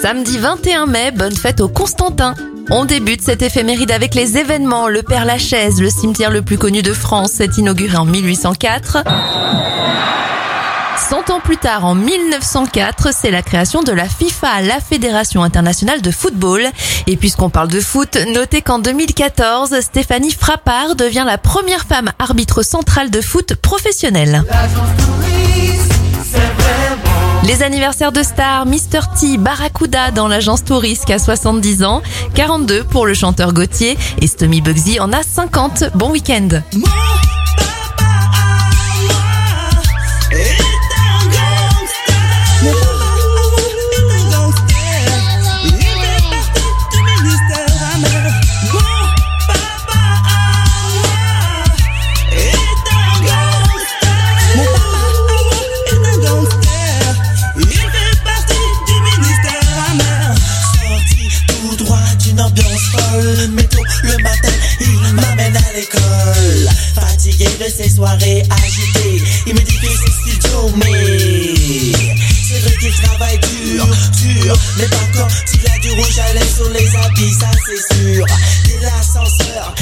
Samedi 21 mai, bonne fête au Constantin. On débute cette éphéméride avec les événements. Le Père Lachaise, le cimetière le plus connu de France, s'est inauguré en 1804. Cent ans plus tard, en 1904, c'est la création de la FIFA, la Fédération internationale de football. Et puisqu'on parle de foot, notez qu'en 2014, Stéphanie Frappard devient la première femme arbitre centrale de foot professionnelle. Les anniversaires de stars, Mr. T, Barracuda dans l'agence Touriste à 70 ans, 42 pour le chanteur Gauthier et Stomy Bugsy en a 50. Bon week-end. Ambiance folle. Métro le matin, il m'amène à l'école. Fatigué de ces soirées agitées, il me dit que c'est mais c'est vrai qu'il travaille dur, dur. Mais pas quand il a du rouge à lèvres sur les habits, ça c'est sûr. Et l'ascenseur,